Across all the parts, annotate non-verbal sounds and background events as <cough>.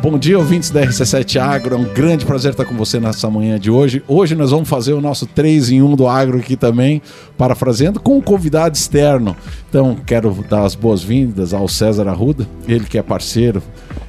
Bom dia, ouvintes da RC7 Agro. É um grande prazer estar com você nessa manhã de hoje. Hoje nós vamos fazer o nosso 3 em 1 do Agro aqui também, parafraseando, com um convidado externo. Então, quero dar as boas-vindas ao César Arruda, ele que é parceiro,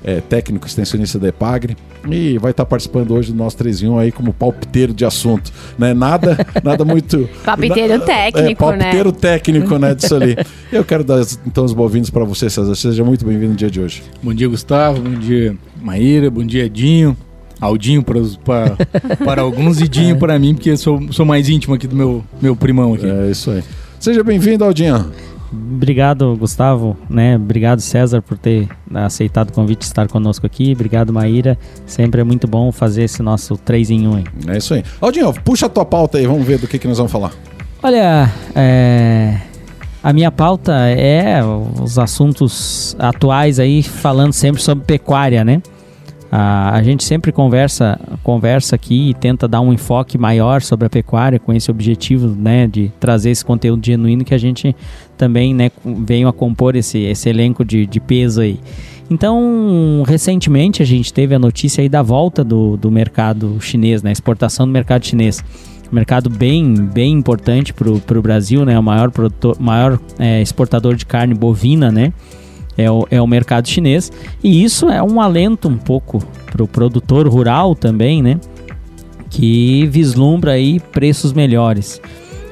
é, técnico extensionista da Epagre, e vai estar participando hoje do nosso 3 em 1 aí como palpiteiro de assunto. Né? Nada, <laughs> nada muito. palpiteiro na, técnico, é, palpiteiro né? técnico, né? Disso ali. Eu quero dar então os boas-vindas para você, César. Seja muito bem-vindo no dia de hoje. Bom dia, Gustavo. Bom dia, Maíra, bom dia, Dinho. Aldinho para, para, para alguns e Dinho <laughs> é. para mim, porque sou, sou mais íntimo aqui do meu, meu primão aqui. É isso aí. Seja bem-vindo, Aldinho. Obrigado, Gustavo, né? Obrigado, César, por ter aceitado o convite de estar conosco aqui. Obrigado, Maíra. Sempre é muito bom fazer esse nosso 3 em 1 aí. É isso aí. Aldinho, puxa a tua pauta aí, vamos ver do que, que nós vamos falar. Olha, é, a minha pauta é os assuntos atuais aí, falando sempre sobre pecuária, né? A, a gente sempre conversa, conversa aqui e tenta dar um enfoque maior sobre a pecuária com esse objetivo, né, de trazer esse conteúdo genuíno que a gente também, né, veio a compor esse, esse elenco de, de peso aí. Então, recentemente a gente teve a notícia aí da volta do, do mercado chinês, né, exportação do mercado chinês mercado bem, bem importante para o Brasil, né? O maior, produtor, maior é, exportador de carne bovina, né? É o, é o mercado chinês. E isso é um alento um pouco para o produtor rural também, né? Que vislumbra aí preços melhores.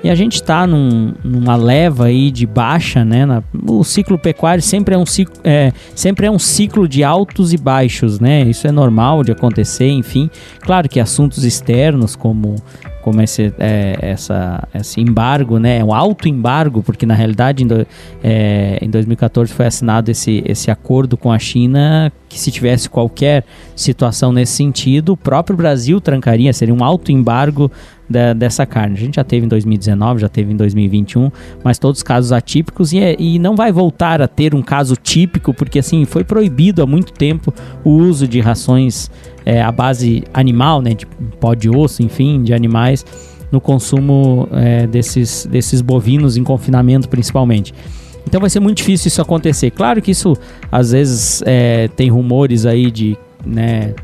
E a gente está num, numa leva aí de baixa, né? Na, o ciclo pecuário sempre é, um ciclo, é, sempre é um ciclo de altos e baixos, né? Isso é normal de acontecer, enfim. Claro que assuntos externos como como esse, é, essa, esse embargo, né, um alto embargo, porque na realidade em, do, é, em 2014 foi assinado esse, esse acordo com a China que se tivesse qualquer situação nesse sentido, o próprio Brasil trancaria, seria um alto embargo da, dessa carne. A gente já teve em 2019, já teve em 2021, mas todos casos atípicos e, é, e não vai voltar a ter um caso típico, porque assim foi proibido há muito tempo o uso de rações é, à base animal, né, de pó de osso, enfim, de animais no consumo é, desses, desses bovinos em confinamento principalmente. Então vai ser muito difícil isso acontecer. Claro que isso às vezes é, tem rumores aí de né,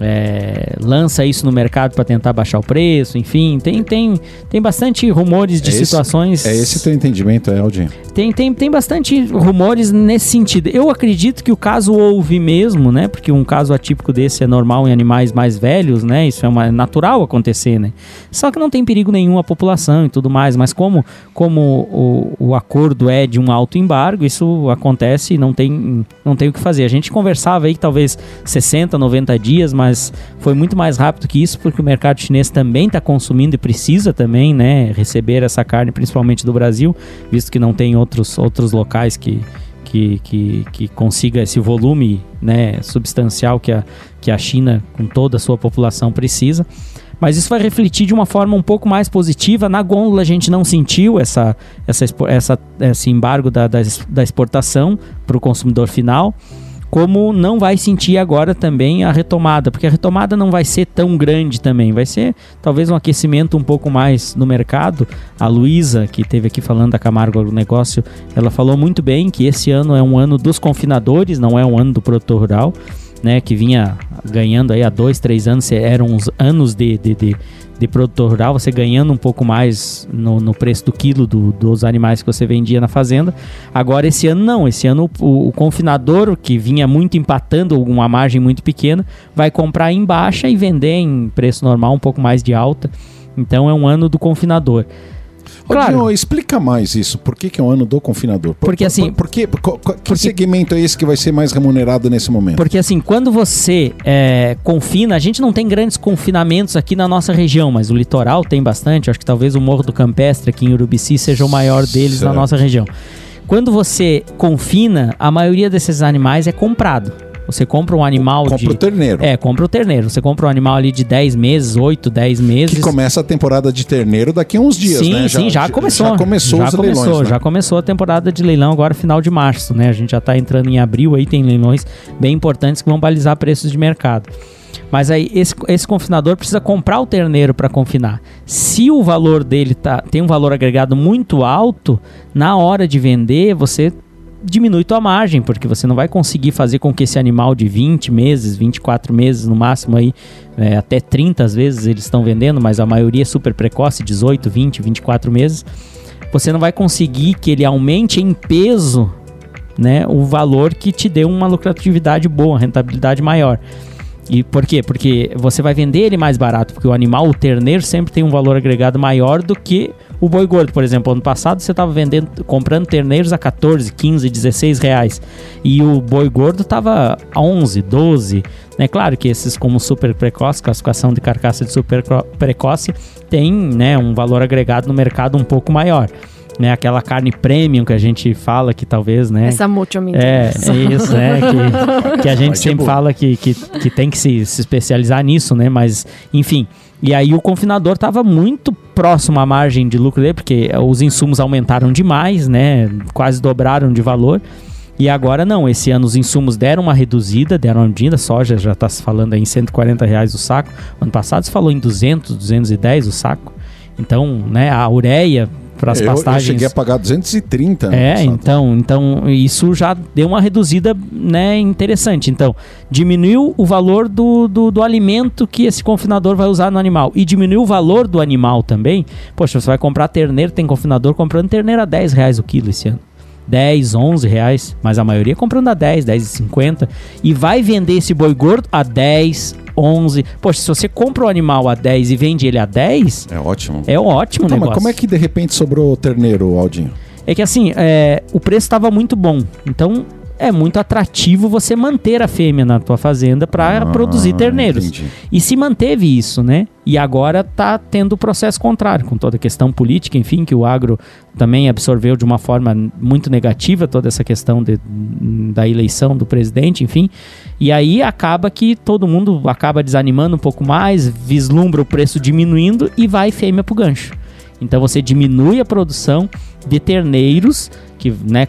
é, lança isso no mercado para tentar baixar o preço, enfim, tem, tem, tem bastante rumores de é esse, situações. É esse teu entendimento, é, Aldinho? Tem, tem, tem bastante rumores nesse sentido. Eu acredito que o caso houve mesmo, né? Porque um caso atípico desse é normal em animais mais velhos, né? Isso é uma, é natural acontecer, né? Só que não tem perigo nenhum à população e tudo mais, mas como, como o, o acordo é de um alto embargo, isso acontece e não tem, não tem o que fazer. A gente conversava aí talvez 60, 90 dias, mas mas foi muito mais rápido que isso porque o mercado chinês também está consumindo e precisa também, né, receber essa carne, principalmente do Brasil, visto que não tem outros, outros locais que, que, que, que consiga esse volume né, substancial que a, que a China, com toda a sua população, precisa. Mas isso vai refletir de uma forma um pouco mais positiva. Na gôndola a gente não sentiu essa, essa, essa, esse embargo da, da, da exportação para o consumidor final como não vai sentir agora também a retomada, porque a retomada não vai ser tão grande também, vai ser talvez um aquecimento um pouco mais no mercado. A Luísa, que teve aqui falando da Camargo Agronegócio, ela falou muito bem que esse ano é um ano dos confinadores, não é um ano do produtor rural. Né, que vinha ganhando aí há dois, três anos, eram uns anos de, de, de de produtor rural, você ganhando um pouco mais no, no preço do quilo do, dos animais que você vendia na fazenda. Agora, esse ano não. Esse ano o, o confinador, que vinha muito empatando uma margem muito pequena, vai comprar em baixa e vender em preço normal, um pouco mais de alta. Então, é um ano do confinador. Claro. explica mais isso. Por que, que é o ano do confinador? Por, porque assim. Por, por, que, que porque, segmento é esse que vai ser mais remunerado nesse momento? Porque assim, quando você é, confina, a gente não tem grandes confinamentos aqui na nossa região, mas o litoral tem bastante. Acho que talvez o Morro do Campestre aqui em Urubici seja o maior deles certo. na nossa região. Quando você confina, a maioria desses animais é comprado. Você compra um animal compra de. Compra o terneiro. É, compra o terneiro. Você compra um animal ali de 10 meses, 8, 10 meses. Que começa a temporada de terneiro daqui a uns dias, sim, né? Já, sim, já começou. Já começou já os começou, leilões. Né? Já começou a temporada de leilão agora, final de março, né? A gente já está entrando em abril aí, tem leilões bem importantes que vão balizar preços de mercado. Mas aí esse, esse confinador precisa comprar o terneiro para confinar. Se o valor dele tá, tem um valor agregado muito alto, na hora de vender, você diminui tua margem, porque você não vai conseguir fazer com que esse animal de 20 meses, 24 meses no máximo aí, é, até 30 às vezes eles estão vendendo, mas a maioria é super precoce, 18, 20, 24 meses. Você não vai conseguir que ele aumente em peso né, o valor que te dê uma lucratividade boa, rentabilidade maior. E por quê? Porque você vai vender ele mais barato, porque o animal, o terneiro, sempre tem um valor agregado maior do que o boi gordo. Por exemplo, ano passado você estava vendendo, comprando terneiros a 14, 15, 16 reais. E o boi gordo estava a 11, 12. É claro que esses como super precoce, classificação de carcaça de super precoce, tem né, um valor agregado no mercado um pouco maior né? Aquela carne premium que a gente fala que talvez, né? Essa muito me É, é isso, é. <laughs> Que, que a gente sempre fala que, que, que tem que se, se especializar nisso, né? Mas, enfim. E aí o confinador estava muito próximo à margem de lucro dele, porque os insumos aumentaram demais, né? Quase dobraram de valor. E agora não, esse ano os insumos deram uma reduzida, deram uma medida, soja já está se falando em 140 reais o saco. Ano passado se falou em 200, 210 o saco. Então, né, a ureia para as pastagens. Eu cheguei a pagar 230. É, então, então isso já deu uma reduzida né, interessante. Então, diminuiu o valor do, do, do, alimento que esse confinador vai usar no animal e diminuiu o valor do animal também. Poxa, você vai comprar terneiro, tem confinador comprando terneiro a 10 reais o quilo esse ano. 10, 11 reais, mas a maioria comprando a 10, 10,50 e vai vender esse boi gordo a 10, 11. Poxa, se você compra o animal a 10 e vende ele a 10, é ótimo. É ótimo então, negócio. Mas como é que de repente sobrou terneiro, Aldinho? É que assim, é, o preço estava muito bom. Então, é muito atrativo você manter a fêmea na tua fazenda para ah, produzir terneiros. Entendi. E se manteve isso, né? E agora está tendo o processo contrário, com toda a questão política, enfim, que o agro também absorveu de uma forma muito negativa toda essa questão de, da eleição do presidente, enfim. E aí acaba que todo mundo acaba desanimando um pouco mais, vislumbra o preço diminuindo e vai fêmea para o gancho. Então você diminui a produção de terneiros que, né,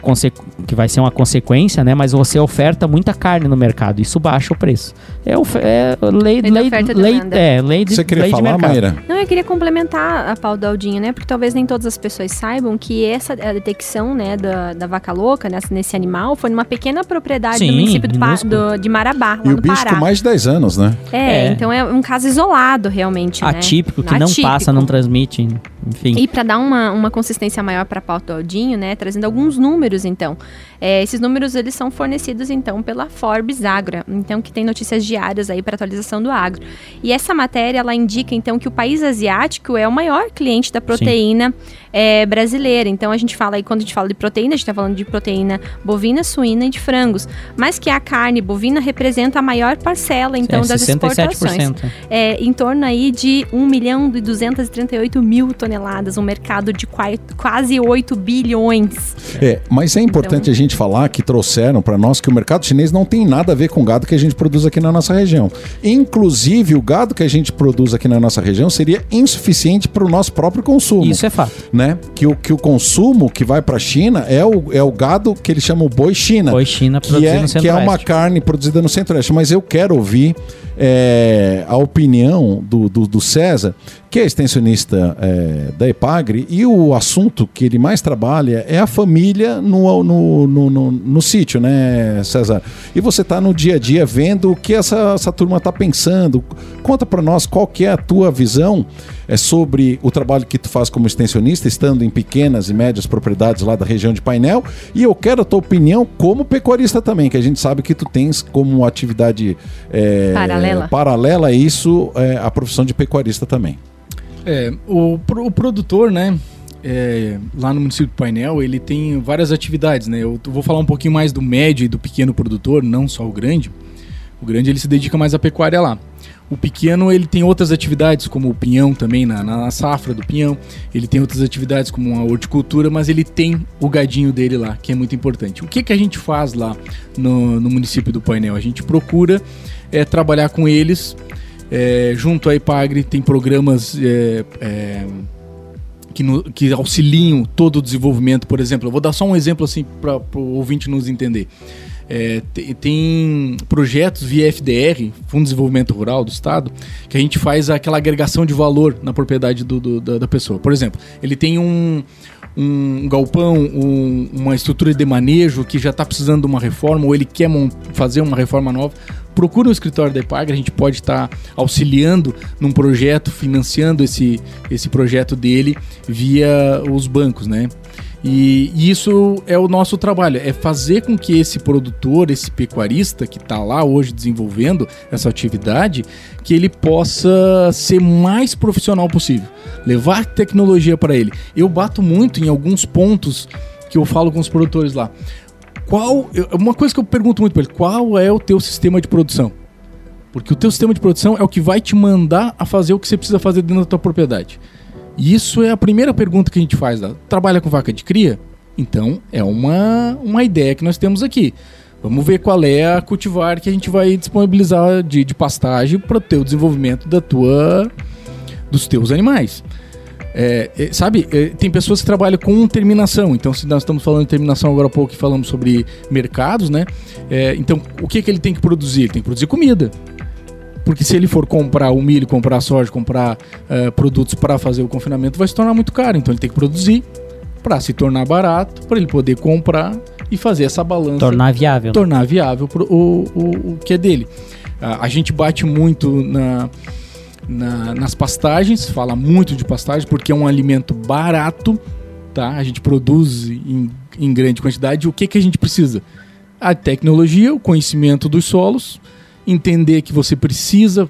que vai ser uma consequência, né? Mas você oferta muita carne no mercado, isso baixa o preço. É, é lei, lei, lei, lei, é, lei de Você queria lei falar, Maíra? Não, eu queria complementar a pau do Aldinho, né? Porque talvez nem todas as pessoas saibam que essa detecção, né, da, da vaca louca nessa, nesse animal foi numa pequena propriedade Sim, do município do, do, de Marabá, lá e no o bicho Pará. com mais de 10 anos, né? É, é, então é um caso isolado, realmente, né? Atípico, né? que Atípico. não passa, não transmite, enfim. E para dar uma, uma consistência maior para Aldinho, né, trazendo alguns números, então. É, esses números eles são fornecidos então pela Forbes Agro, então que tem notícias diárias aí para atualização do agro. E essa matéria ela indica então que o país asiático é o maior cliente da proteína é, brasileira. Então a gente fala aí quando a gente fala de proteína, a gente está falando de proteína bovina, suína e de frangos, mas que a carne bovina representa a maior parcela então é, das 67%. exportações. É, em torno aí de 1 milhão e 238 mil toneladas, um mercado de quase 8 bilhões. É, mas é importante então, a gente falar que trouxeram para nós que o mercado chinês não tem nada a ver com o gado que a gente produz aqui na nossa região. Inclusive, o gado que a gente produz aqui na nossa região seria insuficiente para o nosso próprio consumo. Isso é fato. Né? Que, o, que o consumo que vai para a China é o, é o gado que eles chamam boi China. Boi China que é, que é uma carne produzida no centro-oeste. Mas eu quero ouvir é, a opinião do, do, do, César, que é extensionista é, da Epagre, e o assunto que ele mais trabalha é a família no, no, no, no, no sítio, né, César? E você está no dia a dia vendo o que essa, essa turma está pensando. Conta para nós qual que é a tua visão é sobre o trabalho que tu faz como extensionista, estando em pequenas e médias propriedades lá da região de Painel. E eu quero a tua opinião como pecuarista também, que a gente sabe que tu tens como atividade é, paralela. paralela a isso é, a profissão de pecuarista também. É, o, o produtor, né? É, lá no município de Painel, ele tem várias atividades, né? Eu vou falar um pouquinho mais do médio e do pequeno produtor, não só o grande. O grande ele se dedica mais à pecuária lá. O pequeno ele tem outras atividades, como o pinhão também, na, na, safra do pinhão. Ele tem outras atividades, como a horticultura, mas ele tem o gadinho dele lá, que é muito importante. O que, que a gente faz lá no, no município do Painel? A gente procura é, trabalhar com eles é, junto à Ipagre, tem programas. É, é, que, no, que, auxiliam todo o desenvolvimento, por exemplo. Eu vou dar só um exemplo assim para o ouvinte nos entender. É, tem, tem, projetos via FDR, Fundo de Desenvolvimento Rural do Estado, que a gente faz aquela agregação de valor na propriedade do, do, da, da, pessoa. Por exemplo, ele tem um, um galpão, um- uma estrutura de manejo que já está precisando de uma reforma ou ele quer fazer uma reforma nova, procure um escritório da Ipagre, a gente pode estar auxiliando num projeto, financiando esse, esse projeto dele via os bancos, né? E, e isso é o nosso trabalho, é fazer com que esse produtor, esse pecuarista que está lá hoje desenvolvendo essa atividade, que ele possa ser mais profissional possível, levar tecnologia para ele. Eu bato muito em alguns pontos que eu falo com os produtores lá. Qual, uma coisa que eu pergunto muito para ele, qual é o teu sistema de produção? Porque o teu sistema de produção é o que vai te mandar a fazer o que você precisa fazer dentro da tua propriedade. E isso é a primeira pergunta que a gente faz lá. Trabalha com vaca de cria? Então, é uma, uma ideia que nós temos aqui. Vamos ver qual é a cultivar que a gente vai disponibilizar de, de pastagem para o teu desenvolvimento da tua, dos teus animais. É, é, sabe, é, tem pessoas que trabalham com terminação. Então, se nós estamos falando de terminação agora há pouco e falamos sobre mercados, né? É, então, o que, que ele tem que produzir? Ele tem que produzir comida. Porque se ele for comprar o milho, comprar a soja, comprar eh, produtos para fazer o confinamento, vai se tornar muito caro. Então ele tem que produzir para se tornar barato, para ele poder comprar e fazer essa balança Tornar viável. tornar viável pro, o, o, o que é dele. A, a gente bate muito na, na- nas pastagens, fala muito de pastagem, porque é um alimento barato, tá? A gente produz em, em grande quantidade. O que, que a gente precisa? A tecnologia, o conhecimento dos solos, entender que você precisa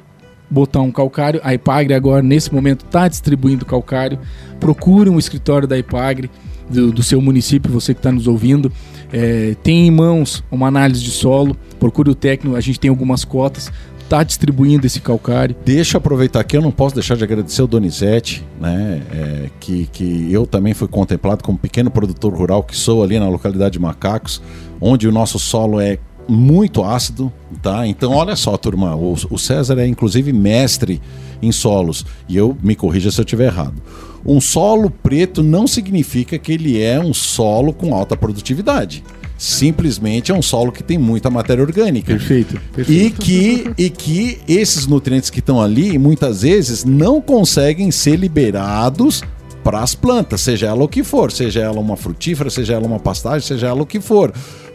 botar um calcário. A Ipagre agora, nesse momento, está distribuindo calcário. Procure um escritório da Ipagre do, do seu município, você que está nos ouvindo. É, tem em mãos uma análise de solo, procure o técnico, a gente tem algumas cotas, está distribuindo esse calcário. Deixa eu aproveitar aqui, eu não posso deixar de agradecer o Donizete, né? é, que, que eu também fui contemplado como pequeno produtor rural que sou ali na localidade de Macacos, onde o nosso solo é muito ácido, tá? Então, olha só, turma, o, o César é inclusive mestre em solos, e eu me corrija se eu estiver errado. Um solo preto não significa que ele é um solo com alta produtividade. Simplesmente é um solo que tem muita matéria orgânica. Perfeito. E que, e que esses nutrientes que estão ali, muitas vezes, não conseguem ser liberados para as plantas, seja ela o que for, seja ela uma frutífera, seja ela uma pastagem, seja ela o que for.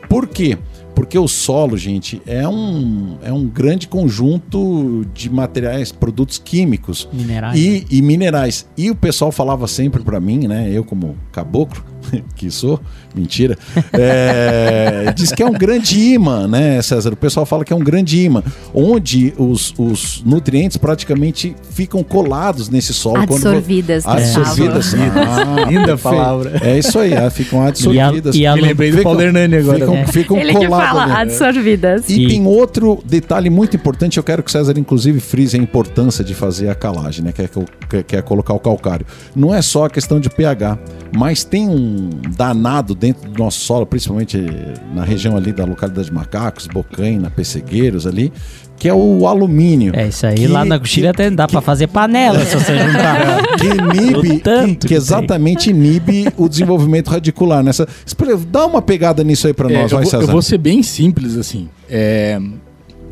Por quê? Porque o solo, gente, é um, é um grande conjunto de materiais, produtos químicos Minerais. e, e minerais. E o pessoal falava sempre para mim, né? Eu como caboclo, <laughs> que sou, mentira, é, diz que é um grande imã, né, César? O pessoal fala que é um grande imã, onde os, os nutrientes praticamente ficam colados nesse solo. quando vo- Absorvidas, Absorvidas. Ah, <laughs> Linda palavra. É isso aí, ah, ficam absorvidas. E a- Me lembrei do Ficam- Paulo Hernani agora. Ficam, É. ficam Ele que colados fala ali. absorvidas. E E- tem outro detalhe muito importante, eu quero que o César, inclusive, frise a importância de fazer a calagem, né? Que é, que é colocar o calcário. Não é só a questão de pH, mas tem um danado dentro do nosso solo, principalmente na região ali da localidade de Macacos, Bocaina, Pessegueiros ali, que é o alumínio. É isso aí. Que- lá na coxilha até dá pra fazer panela se você juntar. <laughs> que inibe, O tanto que, que que exatamente inibe o desenvolvimento radicular. Nessa, dá uma pegada nisso aí pra É, nós, eu, vai, vou, César. eu vou ser bem simples assim. É,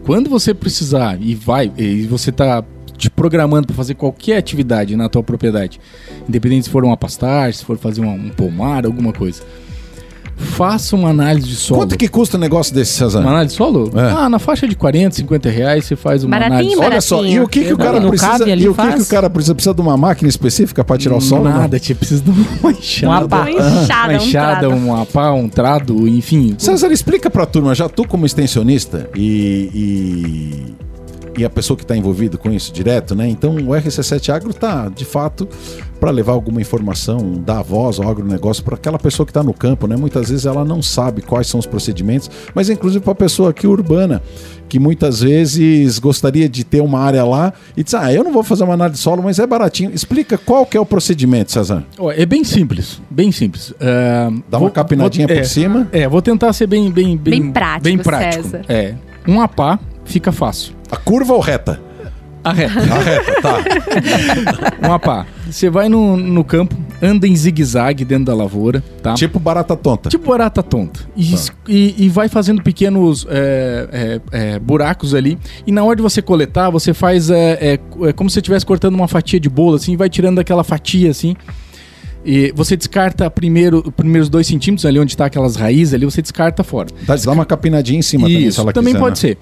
quando você precisar e vai e você tá te programando para fazer qualquer atividade na tua propriedade, independente se for uma pastagem, se for fazer uma- um pomar, alguma coisa, faça uma análise de solo. Quanto que custa um negócio desse, César? Uma análise de solo? É. Ah, na faixa de 40, 50 reais você faz uma Baratinho, análise. baratinho. Olha só, e o que, que o Não, cara não precisa? E o que, que o cara precisa? Precisa de uma máquina específica para tirar o solo? não? Nada, tia, precisa de uma <laughs> enxada. Uma pá. Uma enxada, uma um enxada, uma pá, um trado, enfim. César, explica pra turma, já tu como extensionista e, e, a pessoa que está envolvida com isso direto, né? Então o RC7 Agro tá, de fato, para levar alguma informação, dar voz ao agronegócio para aquela pessoa que está no campo, né? Muitas vezes ela não sabe quais são os procedimentos, mas inclusive para a pessoa aqui urbana, que muitas vezes gostaria de ter uma área lá e diz, ah, eu não vou fazer uma análise de solo, mas é baratinho. Explica qual que é o procedimento. Ó, É bem simples, bem simples. É, Dá uma vou- capinadinha vou- por é, cima. É, vou tentar ser bem bem bem, Bem prático, bem prático. César. É, um apá fica fácil. A curva ou reta? A reta. A reta, tá. <laughs> um apá. Você vai no, no campo, anda em zigue-zague dentro da lavoura, tá? tipo barata tonta. Tipo barata tonta. E, Tá. e- e vai fazendo pequenos é, é, é, buracos ali. E na hora de você coletar, você faz é, é, é como se você estivesse cortando uma fatia de bolo, assim, e vai tirando aquela fatia, assim. E você descarta primeiro, os primeiros dois centímetros ali onde está aquelas raízes ali, você descarta fora. Dá, dá uma capinadinha em cima também, se Isso, ela também quiser, pode né? ser.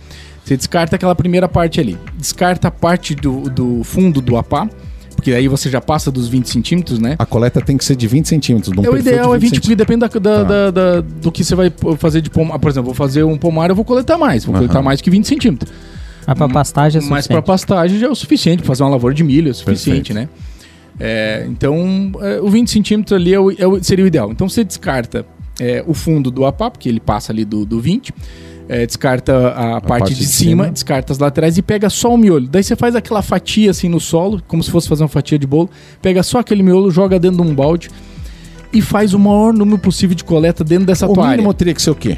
Você descarta aquela primeira parte ali. Descarta a parte do, do fundo do apá, porque aí você já passa dos 20 centímetros, né? A coleta tem que ser de 20 centímetros. de um É, o ideal é 20, porque centímetros. depende da, da- Tá. da- da- do que você vai fazer de pomar. Por exemplo, vou fazer um pomar, eu vou coletar mais. Vou Aham. coletar mais que 20 centímetros. Mas pra pastagem é Mas suficiente. para pastagem já é o suficiente, pra fazer uma lavoura de milho é o suficiente, Perfeito. né? É, então, é, o 20 centímetros ali é o- é o- seria o ideal. Então, você descarta é, o fundo do apá, porque ele passa ali do, do 20, é, descarta a, parte, parte de, de cima, cima. descarta as laterais e pega só o miolo. Daí você faz aquela fatia assim no solo, como se fosse fazer uma fatia de bolo, pega só aquele miolo, joga dentro de um balde e faz o maior número possível de coleta dentro dessa O tua área. mínimo teria que ser o quê?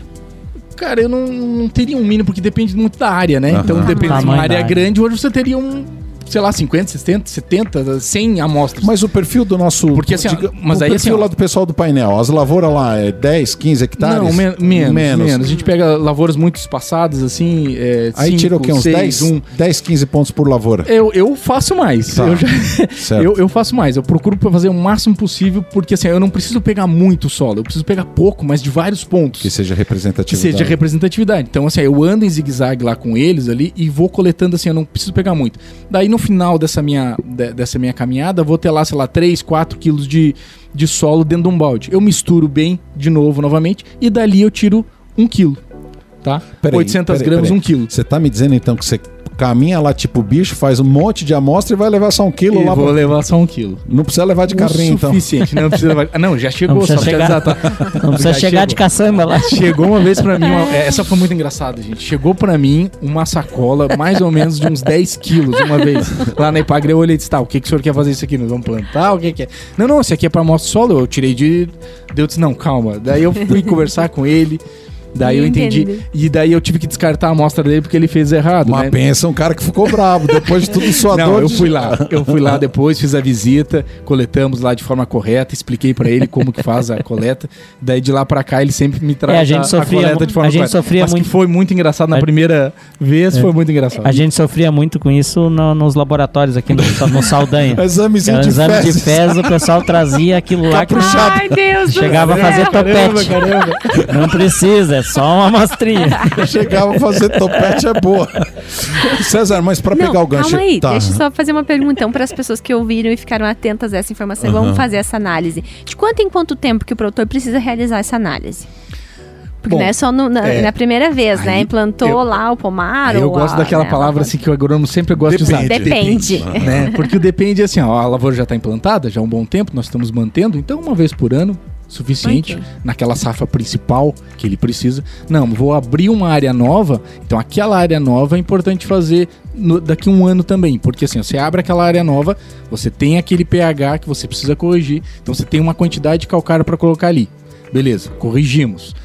Cara, eu não, não teria um mínimo, porque depende muito da área, né? Aham. Então depende de Tamanho uma área. grande, hoje você teria um, sei lá, 50, 60, 70, 100 amostras. Mas o perfil do nosso. Porque assim, diga- mas o aí perfil assim, ó. lá do pessoal do painel, as lavouras lá é 10, 15 hectares? Não, men- menos, menos, A gente pega lavouras muito espaçadas, assim. É, Aí cinco, tira o quê? Uns seis, 10, um. 10, 15 pontos por lavoura. Eu, eu faço mais. Tá. Eu, já- <laughs> Certo. eu, eu faço mais. Eu procuro fazer o máximo possível, porque assim, eu não preciso pegar muito solo. Eu preciso pegar pouco, mas de vários pontos. Que seja que representatividade. seja representatividade. Então, assim, eu ando em zigue-zague lá com eles ali e vou coletando assim, eu não preciso pegar muito. Daí, no final dessa minha, de- dessa minha caminhada, vou ter lá, sei lá, 3, 4 quilos de, de solo dentro de um balde. Eu misturo bem, de novo, novamente, e dali eu tiro um quilo, tá? Peraí, 800 peraí, gramas, peraí. um quilo. Você tá me dizendo então que você caminha lá tipo bicho, faz um monte de amostra e vai levar só um quilo E lá vou pra... levar só um quilo. Não precisa levar de o carrinho então. suficiente, não precisa levar... Ah, não, já chegou, Não só chegar. tá? Não precisa Já chegar chegou. de caçamba lá. Chegou uma vez pra mim, uma- é, essa foi muito engraçada, gente. Chegou pra mim uma sacola, mais ou menos de uns 10 quilos uma vez. Lá na Ipagre eu olhei e disse, tá, o que, que o senhor quer fazer isso aqui? Nós vamos plantar? O que, que é? Não, não, isso aqui é pra amostra solo. Eu tirei de... Daí eu disse, não, calma. Daí eu fui conversar com ele. Daí eu entendi. Entendi. E daí eu tive que descartar a amostra dele porque ele fez errado, Uma né? pensa, um cara que ficou bravo. Depois de tudo sua Não, dor. eu de- fui lá. Eu fui lá depois, fiz a visita, coletamos lá de forma correta, expliquei pra ele como que faz a coleta. Daí de lá pra cá ele sempre me traz É, a gente sofria coleta mu- de forma a gente correta. sofria Mas muito- que foi muito engraçado na A- primeira vez, foi muito engraçado. A gente sofria muito com isso no- nos laboratórios aqui no, no Saldanha. <laughs> Examezinho Era de exame de fezes. fezes, o pessoal trazia aquilo lá que Ai, Deus do chegava a fazer Caramba, topete. caramba. Não precisa, é só uma amostrinha. Chegava a fazer topete é boa. César, mas pra Não, pegar o gancho. calma aí, Tá. deixa eu só fazer uma pergunta então para as pessoas que ouviram e ficaram atentas a essa informação. Aham. Vamos fazer essa análise. De quanto em quanto tempo que o produtor precisa realizar essa análise? Porque Bom, não é só no- na, é, na primeira vez, né? Implantou eu- lá o pomar eu gosto a- daquela né, palavra assim que o agrônomo sempre gosta de usar. Depende. né? Porque o depende é assim, ó, a lavoura já está implantada, já há um bom tempo, nós estamos mantendo, então uma vez por ano, suficiente, naquela safra principal que ele precisa. Não, vou abrir uma área nova, então aquela área nova é importante fazer no- daqui a um ano também, porque assim, você abre aquela área nova, você tem aquele pH que você precisa corrigir, então você tem uma quantidade de calcário para colocar ali. Beleza, corrigimos.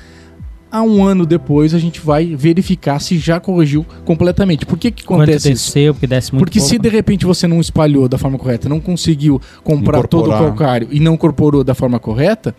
Há um ano depois a gente vai verificar se já corrigiu completamente. Por que que Quanto acontece isso? desceu, porque desce muito Porque se pouco. de repente você não espalhou da forma correta, não conseguiu comprar todo o Incorporar. calcário e não incorporou da forma correta,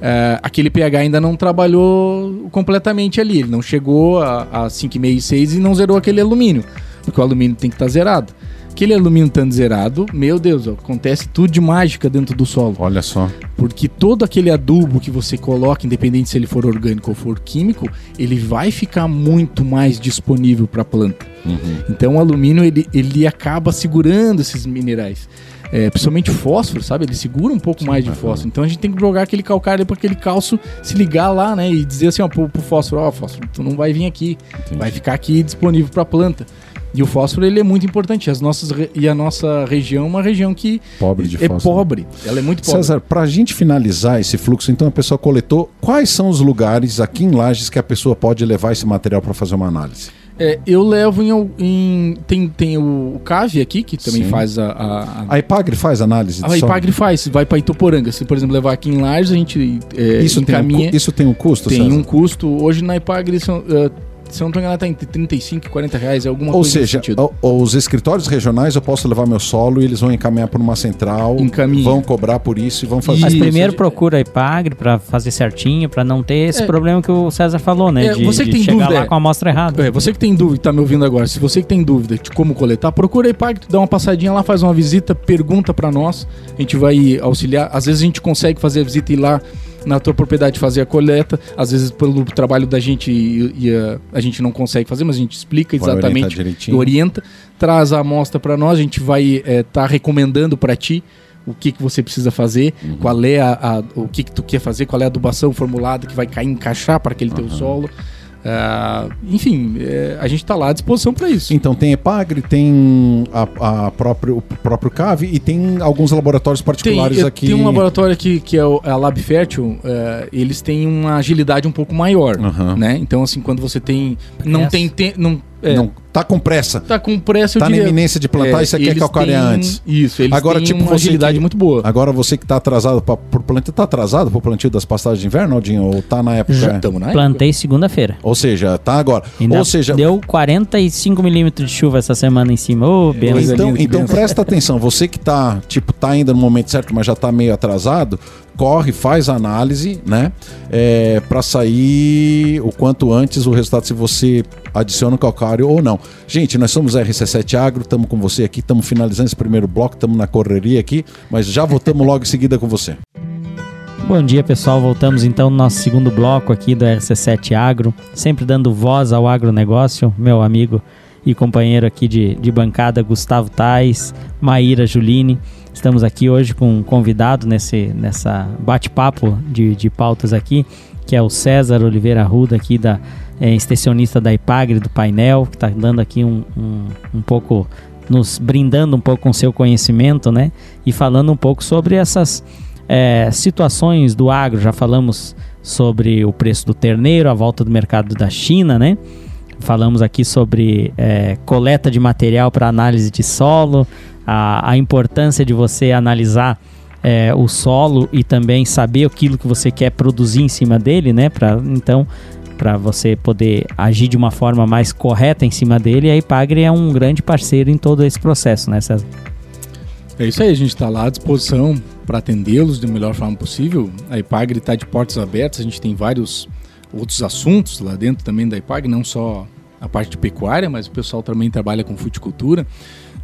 eh, aquele pH ainda não trabalhou completamente ali. Ele não chegou a, a 5,5 e 6 e não zerou aquele alumínio. Porque o alumínio tem que estar zerado. Aquele alumínio estando zerado, meu Deus, acontece tudo de mágica dentro do solo. Olha só. Porque todo aquele adubo que você coloca, independente se ele for orgânico ou for químico, ele vai ficar muito mais disponível para a planta. Uhum. Então o alumínio ele, ele acaba segurando esses minerais. É, principalmente fósforo, sabe? Ele segura um pouco mais de fósforo. Então a gente tem que jogar aquele calcário para aquele calço se ligar lá, né? E dizer assim, ó, pro, pro fósforo, ó, fósforo, tu não vai vir aqui, vai ficar aqui disponível para a planta. E o fósforo ele é muito importante. As nossas e a nossa região é uma região que Pobre de é fósforo. pobre. Ela é muito pobre. César, pra gente finalizar esse fluxo, então a pessoa coletou, quais são os lugares aqui em Lages que a pessoa pode levar esse material para fazer uma análise? É, eu levo em, em- tem tem o, o CAV aqui que também Sim. faz a, a, a A Ipagre faz análise de A? Ipagre faz, vai para Ituporanga. Se, por exemplo, levar aqui em Lages, a gente é, Isso tem, um, encaminha. isso tem um custo, tem César? um custo. Hoje na Ipagre são, eh, se eu não tô enganado, tá entre 35 e 40 reais, é alguma Ou coisa nesse seja, o- os escritórios regionais eu posso levar meu solo e eles vão encaminhar por uma central, Encaminha. vão cobrar por isso e vão fazer. Mas Isso, primeiro procura a Ipagre pra fazer certinho, pra não ter esse É. problema que o César falou, né? É, de você que de tem chegar dúvida, lá é. com a amostra errada. É, você que tem dúvida, tá me ouvindo agora, se você que tem dúvida de como coletar, procura a IPAG, dá uma passadinha lá, faz uma visita, pergunta pra nós, a gente vai auxiliar. Às vezes a gente consegue fazer a visita e ir lá na tua propriedade fazer a coleta, às vezes pelo trabalho da gente e, e a, a gente não consegue fazer, mas a gente explica exatamente, orienta, traz a amostra pra nós, a gente vai estar recomendando pra ti o que, que você precisa fazer, Uhum. qual é a, a- o que, que tu quer fazer, qual é a adubação formulada que vai cair, encaixar para aquele teu solo. Ah, enfim, é, a gente está lá à disposição para isso. Então tem Epagre, tem a, a próprio, o próprio CAV e tem alguns laboratórios particulares tem, aqui. tem um laboratório aqui que é o, é a Lab Fértil, é, eles têm uma agilidade um pouco maior, Aham. né? Então assim, quando você tem não tem te, não é, Não, tá com pressa. tá com pressa, eu Tá na diria. iminência de plantar É, e você quer calcarear têm- antes. Isso, eles Agora, têm tipo, uma agilidade que- muito boa. Agora você que tá atrasado pra, por plantio, tá atrasado pro plantio das pastagens de inverno, Aldinho? Ou tá na época? Já estamos na época. Plantei segunda-feira. Ou seja, tá agora. Ainda Ou seja, deu 45 milímetros de chuva essa semana em cima. Ô. Coisa então, então benção. presta atenção, você que tá, tipo, tá ainda no momento certo, mas já tá meio atrasado, corre, faz a análise, né? É, para sair o quanto antes o resultado se você adiciona o calcário ou não. Gente, nós somos a RC7 Agro, estamos com você aqui, estamos finalizando esse primeiro bloco, estamos na correria aqui, mas já voltamos logo em seguida com você. Bom dia, pessoal. Voltamos então no nosso segundo bloco aqui do RC7 Agro, sempre dando voz ao agronegócio. Meu amigo e companheiro aqui de, de bancada, Gustavo Tais, Maíra Juline. Estamos aqui hoje com um convidado nesse nessa bate-papo de, de pautas aqui, que é o César Oliveira Ruda, aqui da é, extensionista da Ipagre, do painel, que está dando aqui um, um, um pouco, nos brindando um pouco com seu conhecimento, né? E falando um pouco sobre essas é, situações do agro. Já falamos sobre o preço do terneiro, a volta do mercado da China, né? Falamos aqui sobre é, coleta de material para análise de solo, a, a importância de você analisar é, o solo e também saber aquilo que você quer produzir em cima dele, né? Pra, então, para você poder agir de uma forma mais correta em cima dele, a Ipagre é um grande parceiro em todo esse processo, né, César? É isso aí, a gente está lá à disposição para atendê-los da melhor forma possível. A Ipagre está de portas abertas, a gente tem vários outros assuntos lá dentro também da Ipagre, não só a parte de pecuária, mas o pessoal também trabalha com fruticultura.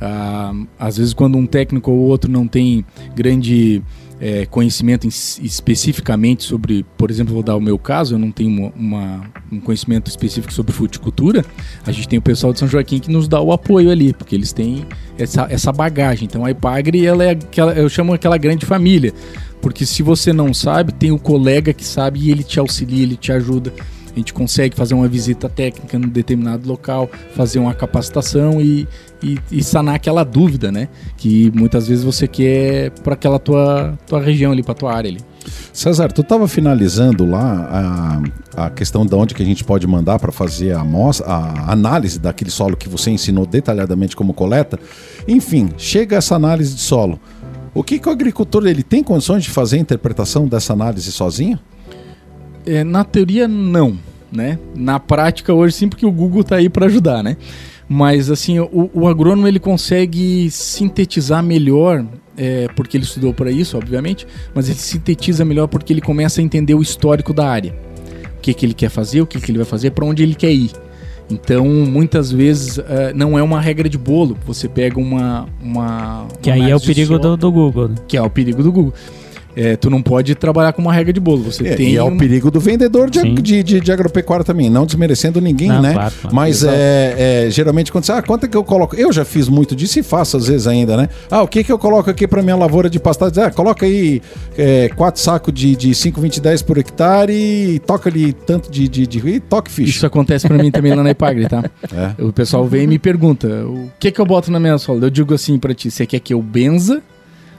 Ah, às vezes, quando um técnico ou outro não tem grande eh, conhecimento em- especificamente sobre, por exemplo, vou dar o meu caso, eu não tenho uma- uma- um conhecimento específico sobre fruticultura, a gente tem o pessoal de São Joaquim que nos dá o apoio ali, porque eles têm essa, essa bagagem. Então a Ipagre, ela é aquela, eu chamo aquela grande família, porque se você não sabe, tem o colega que sabe e ele te auxilia, ele te ajuda. A gente consegue fazer uma visita técnica num determinado local, fazer uma capacitação e, e, e sanar aquela dúvida, né? Que muitas vezes você quer para aquela tua, tua região ali, para tua área ali. César, tu estava finalizando lá a, a questão de onde que a gente pode mandar para fazer a, amostra, a análise daquele solo que você ensinou detalhadamente como coleta. Enfim, chega essa análise de solo. O que, que o agricultor ele tem condições de fazer a interpretação dessa análise sozinho? É, na teoria, não, né? Na prática, hoje, sim, porque o Google tá aí para ajudar, né? Mas, assim, o, o agrônomo, ele consegue sintetizar melhor, é, porque ele estudou para isso, obviamente, mas ele sintetiza melhor porque ele começa a entender o histórico da área. O que, que ele quer fazer, o que, que ele vai fazer, para onde ele quer ir. Então, muitas vezes, é, não é uma regra de bolo. Você pega uma... uma Que uma aí é o perigo do, do Google. né? Que é o perigo do Google. É, tu não pode trabalhar com uma regra de bolo. Você É, tem e é o um- perigo do vendedor de, de, de, de agropecuária também, não desmerecendo ninguém, Não, né? claro, claro. Mas é, é, geralmente quando você, ah, quanto é que eu coloco? Eu já fiz muito disso e faço às vezes ainda, né? Ah, o que que eu coloco aqui para minha lavoura de pastagem? Ah, coloca aí é, quatro sacos de, de 5, 20, 10 por hectare e toca ali tanto de, de, de e toque ficha. Isso acontece pra mim também lá na Ipagre, tá? É. O pessoal vem e me pergunta: o que que eu boto na minha sola? Eu digo assim pra ti: você quer que eu benza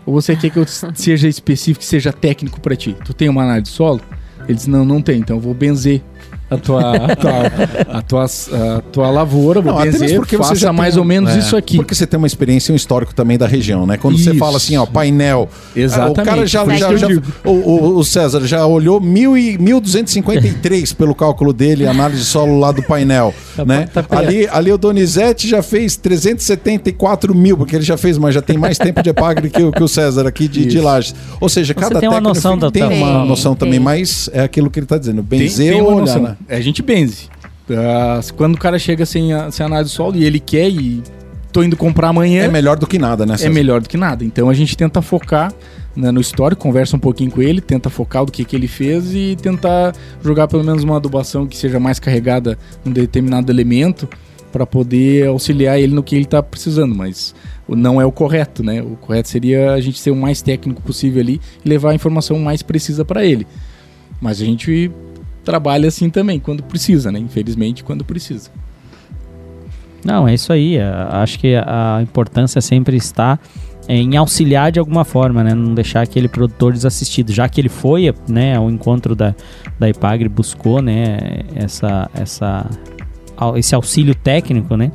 ou você quer que eu seja específico, seja técnico pra ti? Tu tem uma análise de solo? Eles não, não tem, então eu vou benzer a tua, a <laughs> tua, a tua, a tua lavoura, vou Não, até dizer, mesmo porque você faça já mais tem- ou menos é, isso aqui. Porque você tem uma experiência e um histórico também da região, né? Quando você Isso. fala assim, ó, painel. Exatamente, O cara já. já, já- o, o- o César já olhou mil e, 1253 <laughs> pelo cálculo dele, análise de solo lá do painel. Tá- né? tá ali, ali o Donizete já fez 374 mil, porque ele já fez, mas já tem mais tempo de epagre que, o- que o César aqui de, de. Lages. Ou seja, Você cada tem uma técnico noção da- tem da- uma Tem, noção também, tem. mas é aquilo que ele está dizendo. Tem- Benzer tem ou uma olhar, noção. né? A gente benze. Ah, quando o cara chega sem, a- sem análise de solo e ele quer e tô indo comprar amanhã, É melhor do que nada, né, é César? melhor do que nada. Então a gente tenta focar né, no histórico, conversa um pouquinho com ele, tenta focar do que, que ele fez e tentar jogar pelo menos uma adubação que seja mais carregada num determinado elemento para poder auxiliar ele no que ele está precisando. Mas o não é o correto, né? O correto seria a gente ser o mais técnico possível ali e levar a informação mais precisa para ele. Mas a gente trabalha assim também, quando precisa, né? Infelizmente, quando precisa. Não, é isso aí. a- Acho que a importância sempre está em auxiliar de alguma forma, né? Não deixar aquele produtor desassistido. Já que ele foi né, ao encontro da, da Ipagre, buscou né, essa, essa, esse auxílio técnico, né?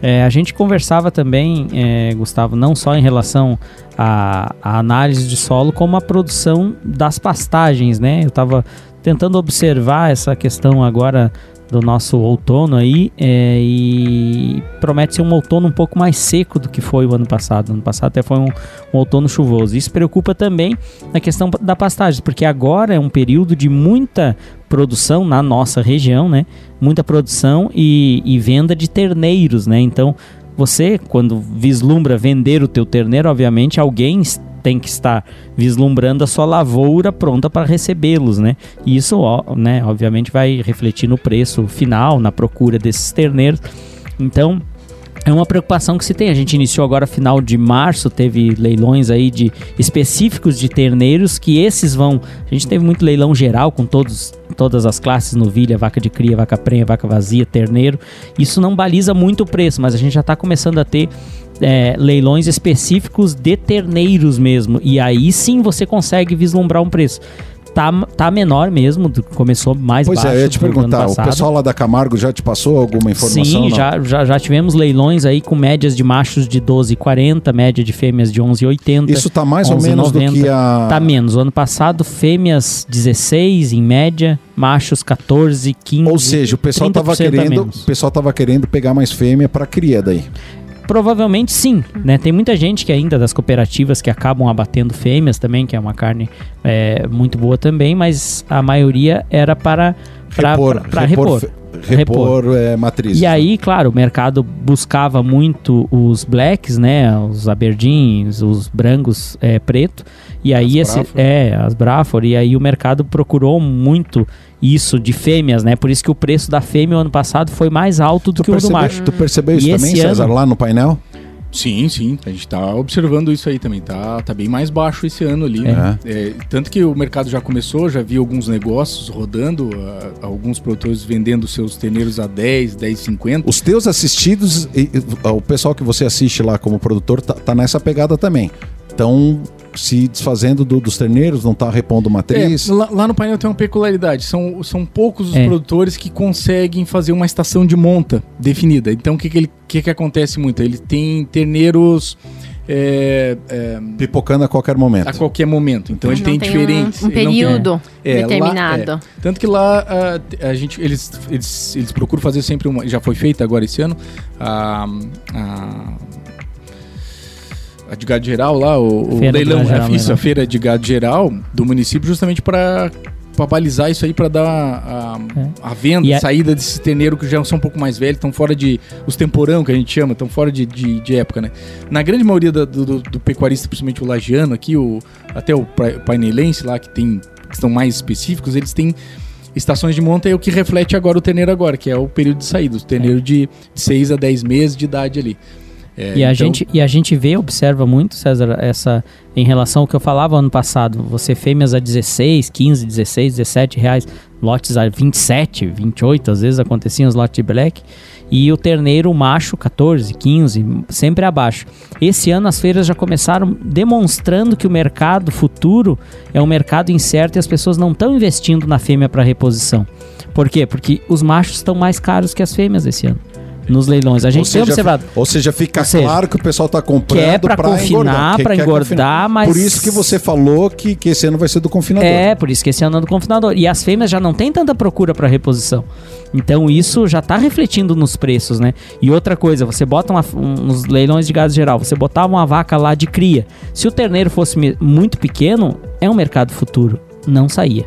É, a gente conversava também, é, Gustavo, não só em relação à, à análise de solo, como a produção das pastagens, né? Eu estava tentando observar essa questão agora do nosso outono aí é, e promete ser um outono um pouco mais seco do que foi o ano passado. Ano passado até foi um, um outono chuvoso. Isso preocupa também na questão da pastagem, porque agora é um período de muita produção na nossa região, né? Muita produção e, e venda de terneiros, né? Então você, quando vislumbra vender o teu terneiro, obviamente alguém tem que estar vislumbrando a sua lavoura pronta para recebê-los, né? E isso, ó, né, obviamente vai refletir no preço final, na procura desses terneiros. Então, é uma preocupação que se tem. A gente iniciou agora final de março, teve leilões aí de específicos de terneiros que esses vão. A gente teve muito leilão geral com todos todas as classes, novilha, vaca de cria, vaca prenha, vaca vazia, terneiro. Isso não baliza muito o preço, mas a gente já está começando a ter é, leilões específicos de terneiros mesmo. E aí sim você consegue vislumbrar um preço. Tá, tá menor mesmo, começou mais Pois baixo é, eu ia te perguntar, o pessoal lá da Camargo já te passou alguma informação? Sim, já, já, já tivemos leilões aí com médias de machos de 12,40, média de fêmeas de 11,80. Isso tá mais ou 11,90. menos do que a... Tá menos. O ano passado, fêmeas 16 em média, machos 14, 15. Ou seja, o pessoal 30% tava querendo, o pessoal tava querendo pegar mais fêmea para cria daí. Provavelmente sim, né? Tem muita gente que ainda das cooperativas que acabam abatendo fêmeas também, que é uma carne é, muito boa também, mas a maioria era para para repor, para repor. fe- repor, é, matrizes. E aí, claro, o mercado buscava muito os blacks, né? Os Aberdeens, os brancos é, preto. E aí As esse é as Braford. E aí o mercado procurou muito isso de fêmeas, né? Por isso que o preço da fêmea ano passado foi mais alto do tu, que o do macho. tu percebeu isso E também, César, ano- lá no painel? Sim, sim. A gente tá observando isso aí também. Tá, tá bem mais baixo esse ano ali. né? É, tanto que o mercado já começou, já vi alguns negócios rodando, ah, alguns produtores vendendo seus terneiros a 10, 10,50. Os teus assistidos, e- e- o pessoal que você assiste lá como produtor, tá, tá nessa pegada também. Estão se desfazendo do- dos terneiros, não tá repondo matriz. É, lá, lá no painel tem uma peculiaridade. São, são poucos os É. produtores que conseguem fazer uma estação de monta definida. Então, o que, que, ele- que, que acontece muito? Ele tem terneiros é, é, Pipocando a qualquer momento. a qualquer momento. Então, ele tem, tem diferentes. um, um não tem- período É, lá- determinado. Tanto que lá a, a gente, eles, eles, eles procuram fazer sempre uma. Já foi feita agora esse ano. A. a a de gado geral lá, o, o leilão, gado geral, a, isso, leilão. a feira de gado geral do município, justamente para balizar isso aí, para dar a, a venda, E a- saída desses terneiros que já são um pouco mais velhos, estão fora de. Os temporão que a gente chama, estão fora de, de, de época, né? Na grande maioria do, do, do pecuarista, principalmente o lagiano aqui, o, até o pa- painelense lá, que tem. que estão mais específicos, eles têm estações de monta é o que reflete agora o terneiro agora, que é o período de saída, o terneiro de 6 a 10 meses de idade ali. É, E a, então- gente, e a gente vê, observa muito, César, essa em relação ao que eu falava ano passado. Você fêmeas a 16, 15, 16, 17 reais, lotes a 27, 28, às vezes aconteciam os lotes de black. E o terneiro macho 14, 15, sempre abaixo. Esse ano as feiras já começaram demonstrando que o mercado futuro é um mercado incerto e as pessoas não estão investindo na fêmea para reposição. Por quê? Porque os machos estão mais caros que as fêmeas esse ano. Nos leilões. A gente Ou tem seja, observado. Ou seja, fica Ou seja, claro que o pessoal está comprando quer pra confinar, pra quer engordar, mas- Por isso que você falou que, que esse ano vai ser do confinador. É, por isso que esse ano é do confinador. E as fêmeas já não tem tanta procura para reposição. Então isso já tá refletindo nos preços, né? E outra coisa, você bota uma, um, nos leilões de gado geral, você botava uma vaca lá de cria. Se o terneiro fosse muito pequeno, é um mercado futuro. Não saía.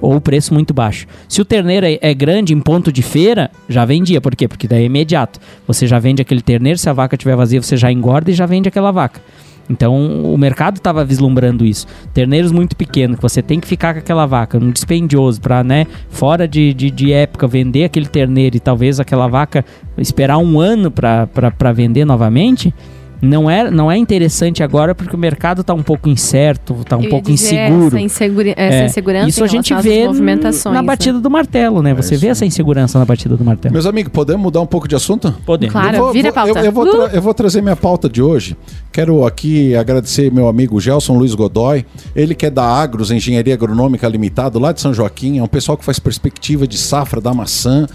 Ou preço muito baixo. Se o terneiro é, é grande em ponto de feira, já vendia. Por quê? Porque daí é imediato. Você já vende aquele terneiro, se a vaca estiver vazia, você já engorda e já vende aquela vaca. Então o mercado estava vislumbrando isso. Terneiros muito pequenos, que você tem que ficar com aquela vaca, um dispendioso, para, né, fora de, de, de época, vender aquele terneiro e talvez aquela vaca esperar um ano para vender novamente. Não é, não é interessante agora porque o mercado está um pouco incerto, está um Eu pouco dizer inseguro. Essa, insegura, essa É, insegurança Isso a gente vê movimentações. na né? batida do martelo, né? Você isso vê essa insegurança na batida do martelo. Meus amigos, podemos mudar um pouco de assunto? Podemos. Claro. Vou, vira a pauta. Eu, eu vou Uh! eu vou trazer minha pauta de hoje. Quero aqui agradecer meu amigo Gelson Luiz Godoy. Ele que é da Agros Engenharia Agronômica Limitado, lá de São Joaquim. É um pessoal que faz perspectiva de safra da maçã.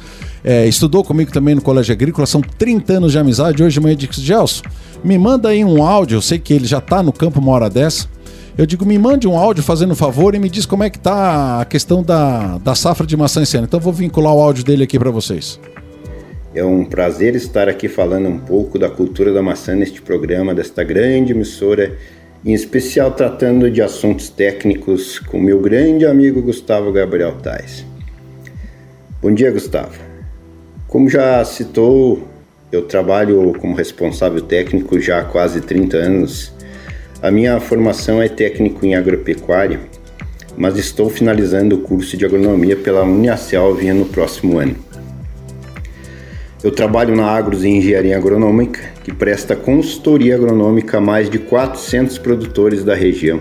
É, estudou comigo também no Colégio Agrícola. São 30 anos de amizade. Hoje de manhã disse, Gelson, me manda aí um áudio. Eu sei que ele já está no campo uma hora dessa. Eu digo, me mande um áudio fazendo um favor e me diz como é que tá a questão da, da safra de maçã esse ano. Então vou vincular o áudio dele aqui para vocês. É um prazer estar aqui falando um pouco da cultura da maçã neste programa desta grande emissora, em especial tratando de assuntos técnicos com meu grande amigo Gustavo Gabriel Tais. Bom dia, Gustavo. Como já citou, eu trabalho como responsável técnico já há quase 30 anos. A minha formação é técnico em agropecuária, mas estou finalizando o curso de agronomia pela Uniaselv no próximo ano. Eu trabalho na Agros Engenharia Agronômica, que presta consultoria agronômica a mais de 400 produtores da região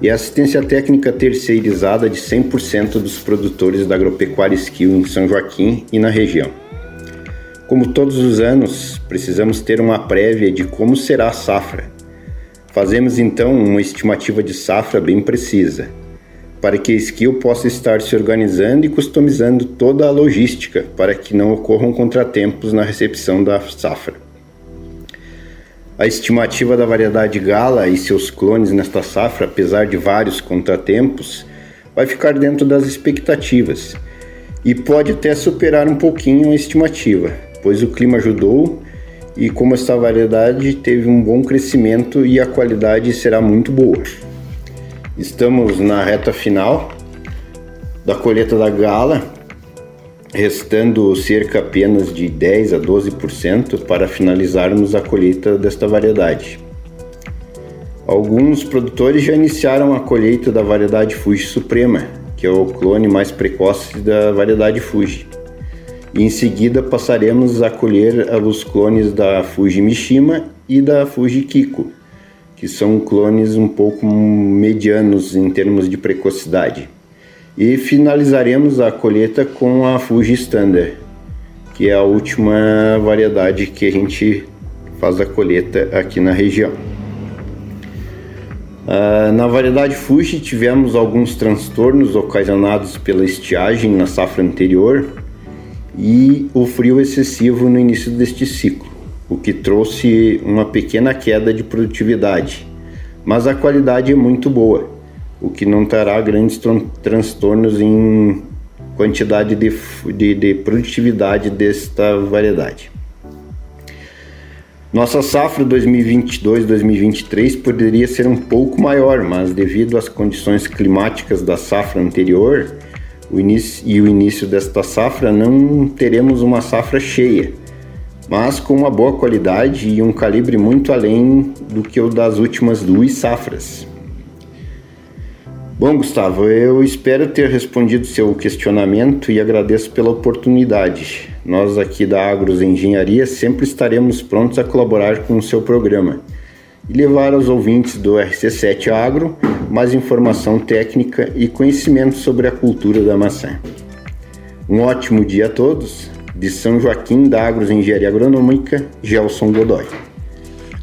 e assistência técnica terceirizada de 100% dos produtores da agropecuária Skill em São Joaquim e na região. Como todos os anos, precisamos ter uma prévia de como será a safra. Fazemos então uma estimativa de safra bem precisa, para que a Skill possa estar se organizando e customizando toda a logística para que não ocorram contratempos na recepção da safra. A estimativa da variedade Gala e seus clones nesta safra, apesar de vários contratempos, vai ficar dentro das expectativas e pode até superar um pouquinho a estimativa, pois o clima ajudou e como esta variedade teve um bom crescimento e a qualidade será muito boa. Estamos na reta final da colheita da gala, restando cerca apenas de 10 a 12% para finalizarmos a colheita desta variedade. Alguns produtores já iniciaram a colheita da variedade Fuji Suprema, que é o clone mais precoce da variedade Fuji. E em seguida passaremos a colher os clones da Fuji Mishima e da Fuji Kiko, que são clones um pouco medianos em termos de precocidade. E finalizaremos a colheita com a Fuji Standard, que é a última variedade que a gente faz a colheita aqui na região. Ah, na variedade Fuji tivemos alguns transtornos ocasionados pela estiagem na safra anterior e o frio excessivo no início deste ciclo, o que trouxe uma pequena queda de produtividade, mas a qualidade é muito boa, o que não terá grandes tran transtornos em quantidade de, de, de produtividade desta variedade. Nossa safra 2022-2023 poderia ser um pouco maior, mas devido às condições climáticas da safra anterior o início, e o início desta safra, não teremos uma safra cheia, mas com uma boa qualidade e um calibre muito além do que o das últimas duas safras. Bom, Gustavo, eu espero ter respondido seu questionamento e agradeço pela oportunidade. Nós aqui da Agros Engenharia sempre estaremos prontos a colaborar com o seu programa e levar aos ouvintes do RC7 Agro mais informação técnica e conhecimento sobre a cultura da maçã. Um ótimo dia a todos. De São Joaquim da Agros Engenharia Agronômica, Gelson Godoy.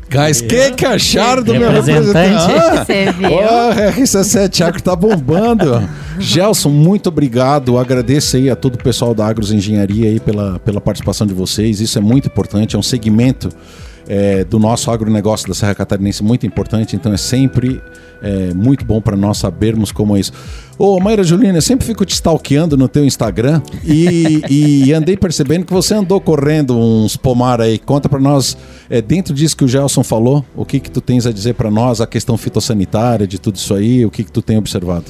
Guys, que que acharam do meu Representante. representante? Ah, Você viu? Ó, RC7 Agro tá bombando. Gelson, muito obrigado. Agradeço aí a todo o pessoal da Agros Engenharia aí pela, pela participação de vocês. Isso é muito importante, é um segmento é, do nosso agronegócio da Serra Catarinense muito importante, então é sempre é, muito bom para nós sabermos como é isso. Ô, Mayra Julina, eu sempre fico te stalkeando no teu Instagram e, e andei percebendo que você andou correndo uns pomar aí. Conta para nós, é, dentro disso que o Gelson falou, o que que tu tens a dizer para nós, a questão fitossanitária de tudo isso aí, o que que tu tem observado?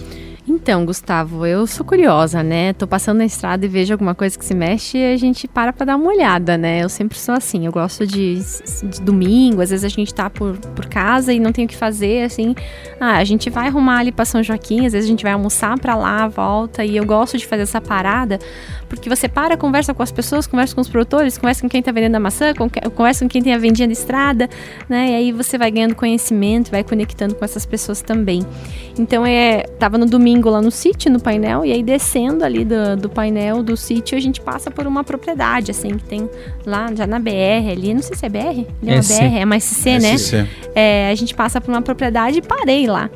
Então, Gustavo, eu sou curiosa, né? Tô passando na estrada e vejo alguma coisa que se mexe e a gente para pra dar uma olhada, né? Eu sempre sou assim, eu gosto de, de domingo, às vezes a gente tá por, por casa e não tem o que fazer, assim. Ah, a gente vai arrumar ali pra São Joaquim, às vezes a gente vai almoçar pra lá, volta, e eu gosto de fazer essa parada, porque você para, conversa com as pessoas, conversa com os produtores, conversa com quem tá vendendo a maçã, conversa com quem tem a vendinha na estrada, né? E aí você vai ganhando conhecimento, vai conectando com essas pessoas também. Então, é, tava no domingo domingo lá no sítio, no painel, e aí descendo ali do, do painel do sítio, a gente passa por uma propriedade, assim, que tem lá já na BR ali, não sei se é BR, é, é BR, é mais CC, né? É, a gente passa por uma propriedade e parei lá.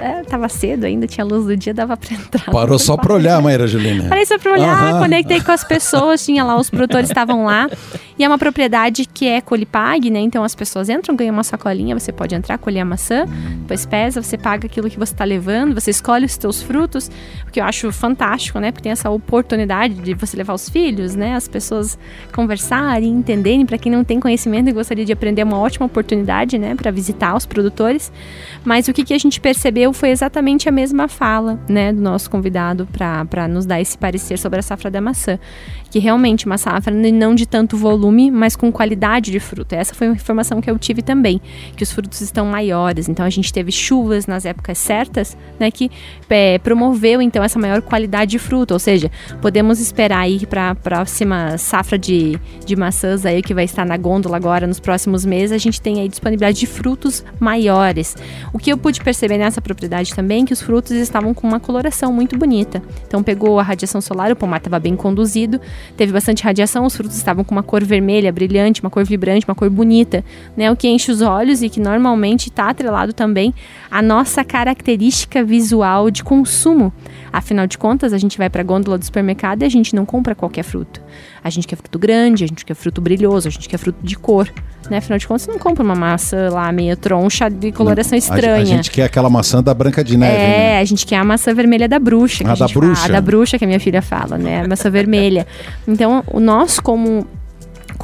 É, tava cedo ainda, tinha luz do dia, dava pra entrar. Parou só pra olhar, Maíra Julina. Parei só pra olhar, uhum. conectei com as pessoas, tinha lá, os produtores estavam lá. E é uma propriedade que é colipag, né? Então as pessoas entram, ganham uma sacolinha, você pode entrar, colher a maçã, depois pesa, você paga aquilo que você está levando, você escolhe os seus frutos, o que eu acho fantástico, né? Porque tem essa oportunidade de você levar os filhos, né? As pessoas conversarem, entenderem. Para quem não tem conhecimento e gostaria de aprender, é uma ótima oportunidade, né? Para visitar os produtores. Mas o que, que a gente percebeu foi exatamente a mesma fala, né, do nosso convidado para nos dar esse parecer sobre a safra da maçã, que realmente uma safra não de tanto volume, mas com qualidade de fruto. Essa foi uma informação que eu tive também, que os frutos estão maiores. Então a gente teve chuvas nas épocas certas, né, que é, promoveu então essa maior qualidade de fruto. Ou seja, podemos esperar aí para a próxima safra de, de maçãs aí que vai estar na gôndola agora nos próximos meses, a gente tem aí disponibilidade de frutos maiores. O que eu pude perceber nessa propriedade também que os frutos estavam com uma coloração muito bonita. Então pegou a radiação solar, o pomar estava bem conduzido, teve bastante radiação, os frutos estavam com uma cor vermelha, brilhante, uma cor vibrante, uma cor bonita, né? O que enche os olhos e que normalmente está atrelado também à nossa característica visual de consumo. Afinal de contas, a gente vai para a gôndola do supermercado e a gente não compra qualquer fruto. A gente quer fruto grande, a gente quer fruto brilhoso, a gente quer fruto de cor. Né? Afinal de contas, você não compra uma maçã lá meio troncha de coloração estranha. A, a, gente quer aquela maçã da Branca de Neve. É, né? a gente quer a maçã vermelha da bruxa. a da bruxa? Fala, a da bruxa que a minha filha fala, né? A maçã vermelha. Então, o nós, como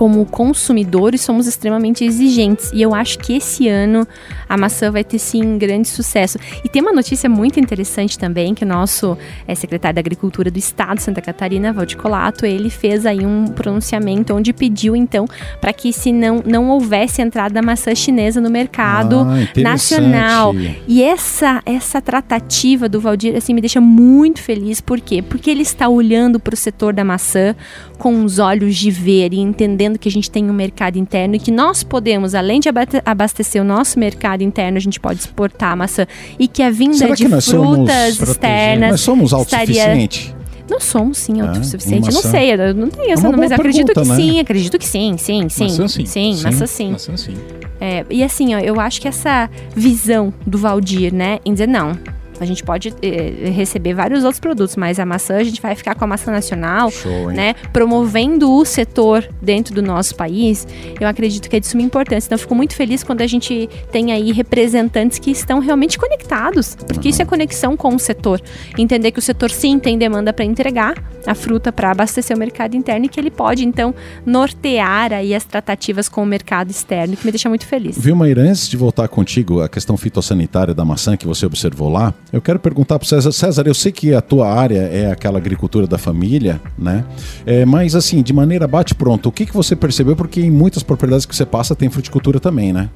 como consumidores, somos extremamente exigentes. E eu acho que esse ano a maçã vai ter sim grande sucesso. E tem uma notícia muito interessante também, que o nosso é, secretário da Agricultura do Estado de Santa Catarina, Valdir Colato, ele fez aí um pronunciamento onde pediu, então, para que se não, não houvesse entrada da maçã chinesa no mercado ah, nacional. E essa, essa tratativa do Valdir, assim, me deixa muito feliz. Por quê? Porque ele está olhando para o setor da maçã com os olhos de ver e entendendo que a gente tem um mercado interno e que nós podemos, além de abastecer o nosso mercado interno, a gente pode exportar maçã e que a vinda Será de frutas externas. Nós somos autossuficientes? Estaria... Não somos, sim, autossuficiente. É, não sei, eu não tenho essa, é mas acredito pergunta, que né? sim, acredito que sim, sim, sim. Maçã sim. Sim, sim. maçã sim. Maçã sim. É, e assim, ó, eu acho que essa visão do Valdir, né, em dizer, não, a gente pode eh, receber vários outros produtos, mas a maçã a gente vai ficar com a maçã nacional, Show, né? Promovendo o setor dentro do nosso país. Eu acredito que é de suma importância. Então, eu fico muito feliz quando a gente tem aí representantes que estão realmente conectados, porque uhum. isso é conexão com o setor. Entender que o setor sim tem demanda para entregar a fruta para abastecer o mercado interno e que ele pode então nortear aí as tratativas com o mercado externo, que me deixa muito feliz. Vilma, antes de voltar contigo, a questão fitossanitária da maçã que você observou lá, eu quero perguntar para César. César, eu sei que a tua área é aquela agricultura da família, né? É, mas assim, de maneira bate-pronto, o que, que você percebeu? Porque em muitas propriedades que você passa tem fruticultura também, né?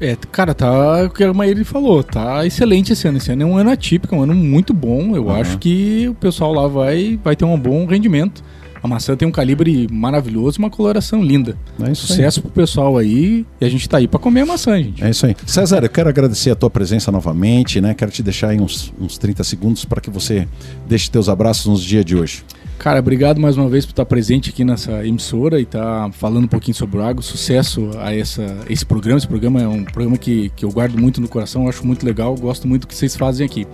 É, cara, tá o que a Maíra falou, tá excelente esse ano. Esse ano é um ano atípico, é um ano muito bom. Eu uhum. acho que o pessoal lá vai, vai ter um bom rendimento. A maçã tem um calibre maravilhoso uma coloração linda. É Sucesso aí. pro pessoal aí. E a gente tá aí para comer a maçã, gente. É isso aí. César, eu quero agradecer a tua presença novamente, né? Quero te deixar aí uns, uns 30 segundos para que você deixe teus abraços nos dias de hoje. Cara, obrigado mais uma vez por estar presente aqui nessa emissora e estar falando um pouquinho sobre o agro. Sucesso a essa, esse programa. Esse programa é um programa que, que eu guardo muito no coração, acho muito legal, gosto muito do que vocês fazem aqui.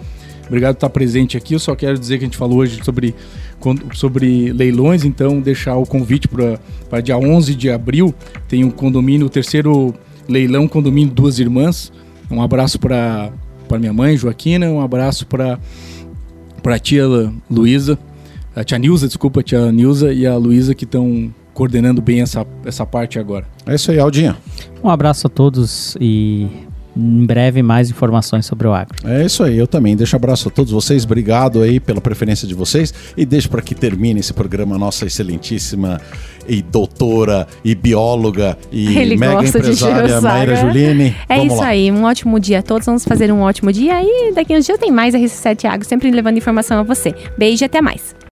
Obrigado por estar presente aqui. Eu só quero dizer que a gente falou hoje sobre, sobre leilões, então deixar o convite para dia 11 de abril. Tem um condomínio, o terceiro leilão condomínio Duas Irmãs. Um abraço para minha mãe, Joaquina, um abraço para a tia Luísa, a tia Nilza, desculpa, a tia Nilza e a Luísa que estão coordenando bem essa, essa parte agora. É isso aí, Aldinha. Um abraço a todos e em breve mais informações sobre o agro. É isso aí, eu também. Deixo um abraço a todos vocês, obrigado aí pela preferência de vocês e deixo para que termine esse programa nossa excelentíssima e doutora e bióloga e <laughs> Ele mega empresária Maíra Juline. É Vamos isso lá. aí, um ótimo dia a todos, vamos fazer um ótimo dia e daqui uns dias tem mais RC7 Agro, sempre levando informação a você. Beijo e até mais.